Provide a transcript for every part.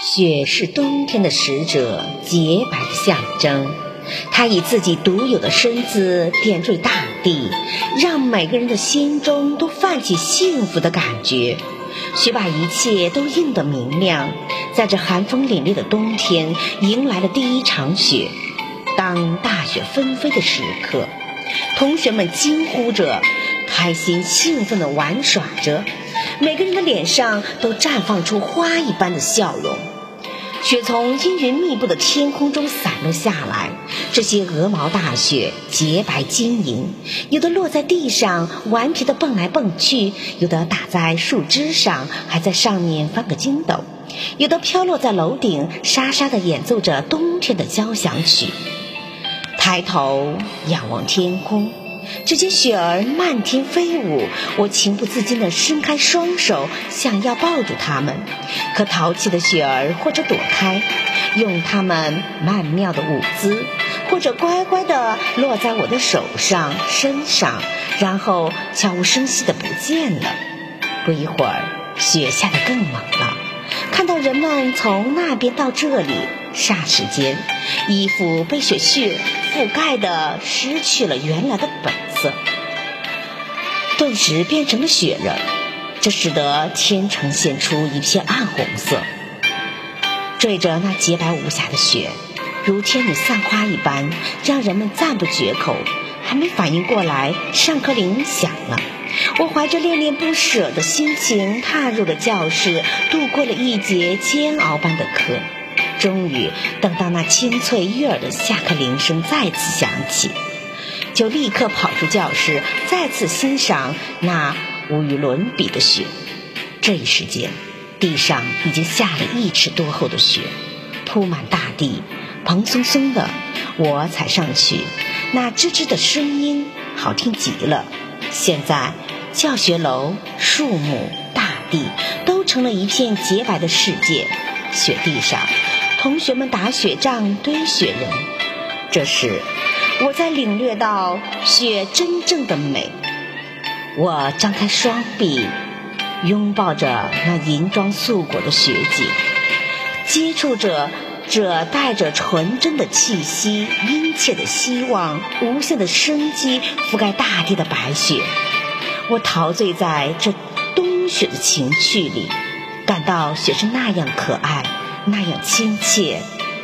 雪是冬天的使者，洁白的象征。它以自己独有的身姿点缀大地，让每个人的心中都泛起幸福的感觉。雪把一切都映得明亮，在这寒风凛冽的冬天，迎来了第一场雪。当大雪纷飞的时刻，同学们惊呼着，开心兴奋地玩耍着。每个人的脸上都绽放出花一般的笑容，雪从阴云密布的天空中洒落下来，这些鹅毛大雪洁白晶莹，有的落在地上顽皮的蹦来蹦去，有的打在树枝上，还在上面翻个筋斗，有的飘落在楼顶，沙沙的演奏着冬天的交响曲。抬头仰望天空。只见雪儿漫天飞舞，我情不自禁地伸开双手，想要抱住它们，可淘气的雪儿或者躲开，用它们曼妙的舞姿，或者乖乖地落在我的手上、身上，然后悄无声息地不见了。不一会儿，雪下得更猛了，看到人们从那边到这里，霎时间，衣服被雪絮。覆盖的失去了原来的本色，顿时变成了雪人，这使得天呈现出一片暗红色。缀着那洁白无瑕的雪，如天女散花一般，让人们赞不绝口。还没反应过来，上课铃响了。我怀着恋恋不舍的心情踏入了教室，度过了一节煎熬般的课。终于等到那清脆悦耳的下课铃声再次响起，就立刻跑出教室，再次欣赏那无与伦比的雪。这一时间，地上已经下了一尺多厚的雪，铺满大地，蓬松松的。我踩上去，那吱吱的声音好听极了。现在，教学楼、树木、大地都成了一片洁白的世界。雪地上。同学们打雪仗、堆雪人，这时我才领略到雪真正的美。我张开双臂，拥抱着那银装素裹的雪景，接触着这带着纯真的气息、殷切的希望、无限的生机覆盖大地的白雪。我陶醉在这冬雪的情趣里，感到雪是那样可爱。那样亲切，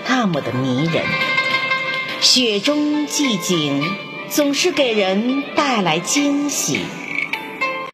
那么的迷人。雪中寂景总是给人带来惊喜。